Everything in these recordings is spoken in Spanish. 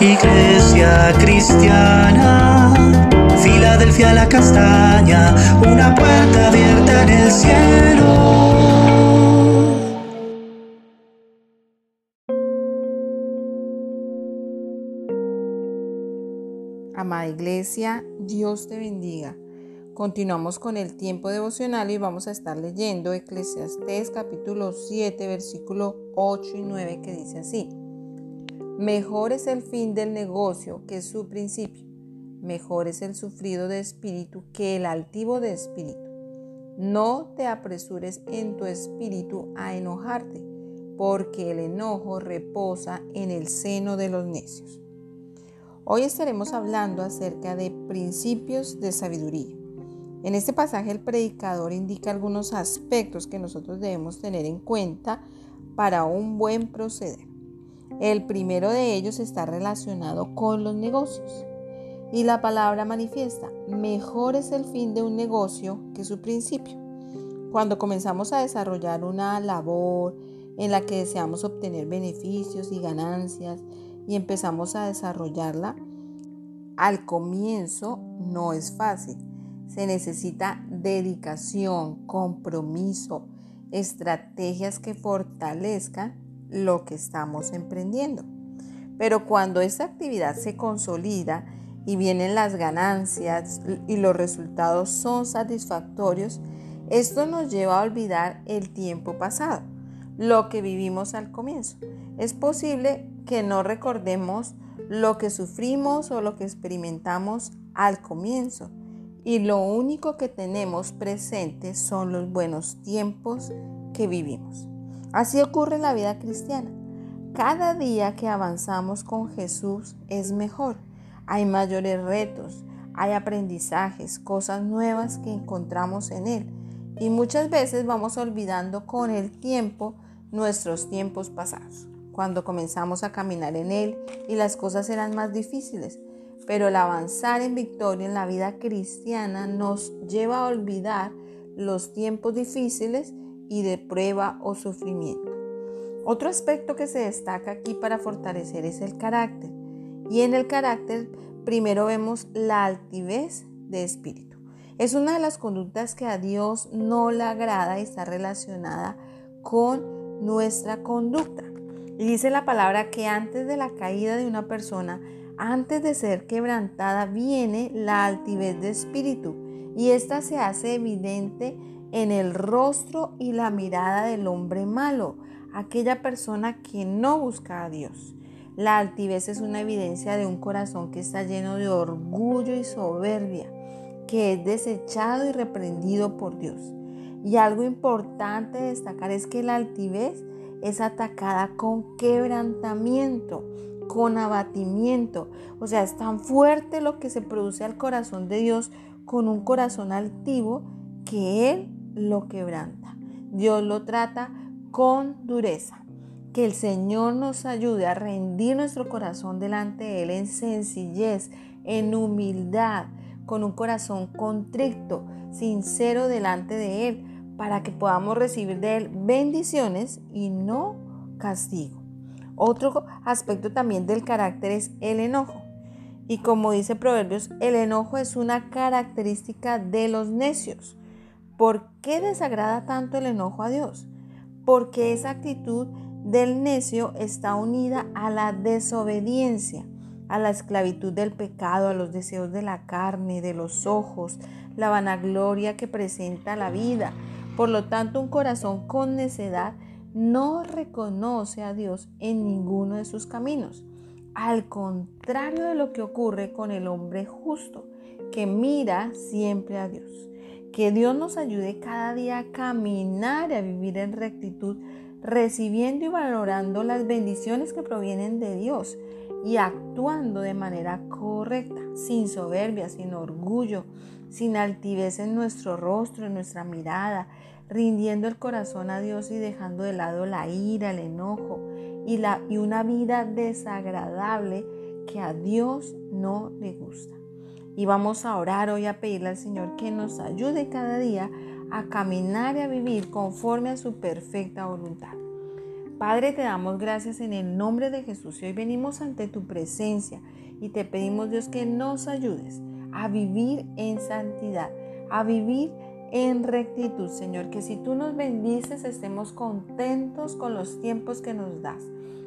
Iglesia cristiana, Filadelfia la castaña, una puerta abierta en el cielo. Amada Iglesia, Dios te bendiga. Continuamos con el tiempo devocional y vamos a estar leyendo Eclesiastés capítulo 7 versículo 8 y 9 que dice así. Mejor es el fin del negocio que su principio. Mejor es el sufrido de espíritu que el altivo de espíritu. No te apresures en tu espíritu a enojarte, porque el enojo reposa en el seno de los necios. Hoy estaremos hablando acerca de principios de sabiduría. En este pasaje el predicador indica algunos aspectos que nosotros debemos tener en cuenta para un buen proceder. El primero de ellos está relacionado con los negocios. Y la palabra manifiesta, mejor es el fin de un negocio que su principio. Cuando comenzamos a desarrollar una labor en la que deseamos obtener beneficios y ganancias y empezamos a desarrollarla, al comienzo no es fácil. Se necesita dedicación, compromiso, estrategias que fortalezcan lo que estamos emprendiendo. Pero cuando esta actividad se consolida y vienen las ganancias y los resultados son satisfactorios, esto nos lleva a olvidar el tiempo pasado, lo que vivimos al comienzo. Es posible que no recordemos lo que sufrimos o lo que experimentamos al comienzo y lo único que tenemos presente son los buenos tiempos que vivimos. Así ocurre en la vida cristiana. Cada día que avanzamos con Jesús es mejor. Hay mayores retos, hay aprendizajes, cosas nuevas que encontramos en Él. Y muchas veces vamos olvidando con el tiempo nuestros tiempos pasados, cuando comenzamos a caminar en Él y las cosas eran más difíciles. Pero el avanzar en victoria en la vida cristiana nos lleva a olvidar los tiempos difíciles y de prueba o sufrimiento. Otro aspecto que se destaca aquí para fortalecer es el carácter. Y en el carácter primero vemos la altivez de espíritu. Es una de las conductas que a Dios no le agrada y está relacionada con nuestra conducta. Y dice la palabra que antes de la caída de una persona, antes de ser quebrantada, viene la altivez de espíritu. Y esta se hace evidente en el rostro y la mirada del hombre malo, aquella persona que no busca a Dios. La altivez es una evidencia de un corazón que está lleno de orgullo y soberbia, que es desechado y reprendido por Dios. Y algo importante destacar es que la altivez es atacada con quebrantamiento, con abatimiento. O sea, es tan fuerte lo que se produce al corazón de Dios con un corazón altivo que Él lo quebranta. Dios lo trata con dureza. Que el Señor nos ayude a rendir nuestro corazón delante de Él en sencillez, en humildad, con un corazón contrito, sincero delante de Él, para que podamos recibir de Él bendiciones y no castigo. Otro aspecto también del carácter es el enojo. Y como dice Proverbios, el enojo es una característica de los necios. ¿Por qué desagrada tanto el enojo a Dios? Porque esa actitud del necio está unida a la desobediencia, a la esclavitud del pecado, a los deseos de la carne, de los ojos, la vanagloria que presenta la vida. Por lo tanto, un corazón con necedad no reconoce a Dios en ninguno de sus caminos. Al contrario de lo que ocurre con el hombre justo, que mira siempre a Dios. Que Dios nos ayude cada día a caminar y a vivir en rectitud, recibiendo y valorando las bendiciones que provienen de Dios y actuando de manera correcta, sin soberbia, sin orgullo, sin altivez en nuestro rostro, en nuestra mirada, rindiendo el corazón a Dios y dejando de lado la ira, el enojo y, y una vida desagradable que a Dios no le gusta. Y vamos a orar hoy a pedirle al Señor que nos ayude cada día a caminar y a vivir conforme a su perfecta voluntad. Padre, te damos gracias en el nombre de Jesús. Y hoy venimos ante tu presencia y te pedimos Dios que nos ayudes a vivir en santidad, a vivir en rectitud, Señor, que si tú nos bendices estemos contentos con los tiempos que nos das,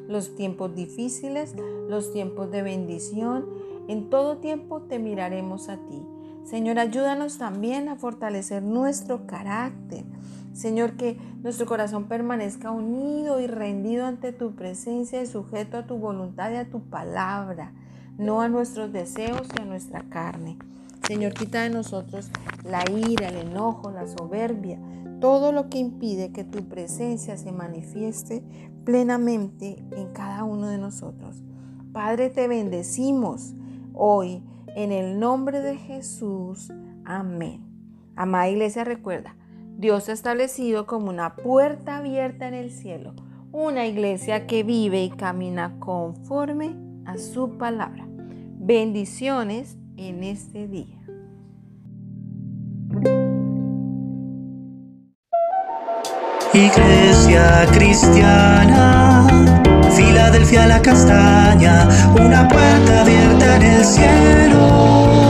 los tiempos difíciles, los tiempos de bendición, en todo tiempo te miraremos a ti. Señor, ayúdanos también a fortalecer nuestro carácter. Señor, que nuestro corazón permanezca unido y rendido ante tu presencia y sujeto a tu voluntad y a tu palabra no a nuestros deseos y a nuestra carne. Señor, quita de nosotros la ira, el enojo, la soberbia, todo lo que impide que tu presencia se manifieste plenamente en cada uno de nosotros. Padre, te bendecimos hoy en el nombre de Jesús. Amén. Amada iglesia, recuerda, Dios ha establecido como una puerta abierta en el cielo, una iglesia que vive y camina conforme a su palabra. Bendiciones en este día. Iglesia cristiana, Filadelfia la castaña, una puerta abierta en el cielo.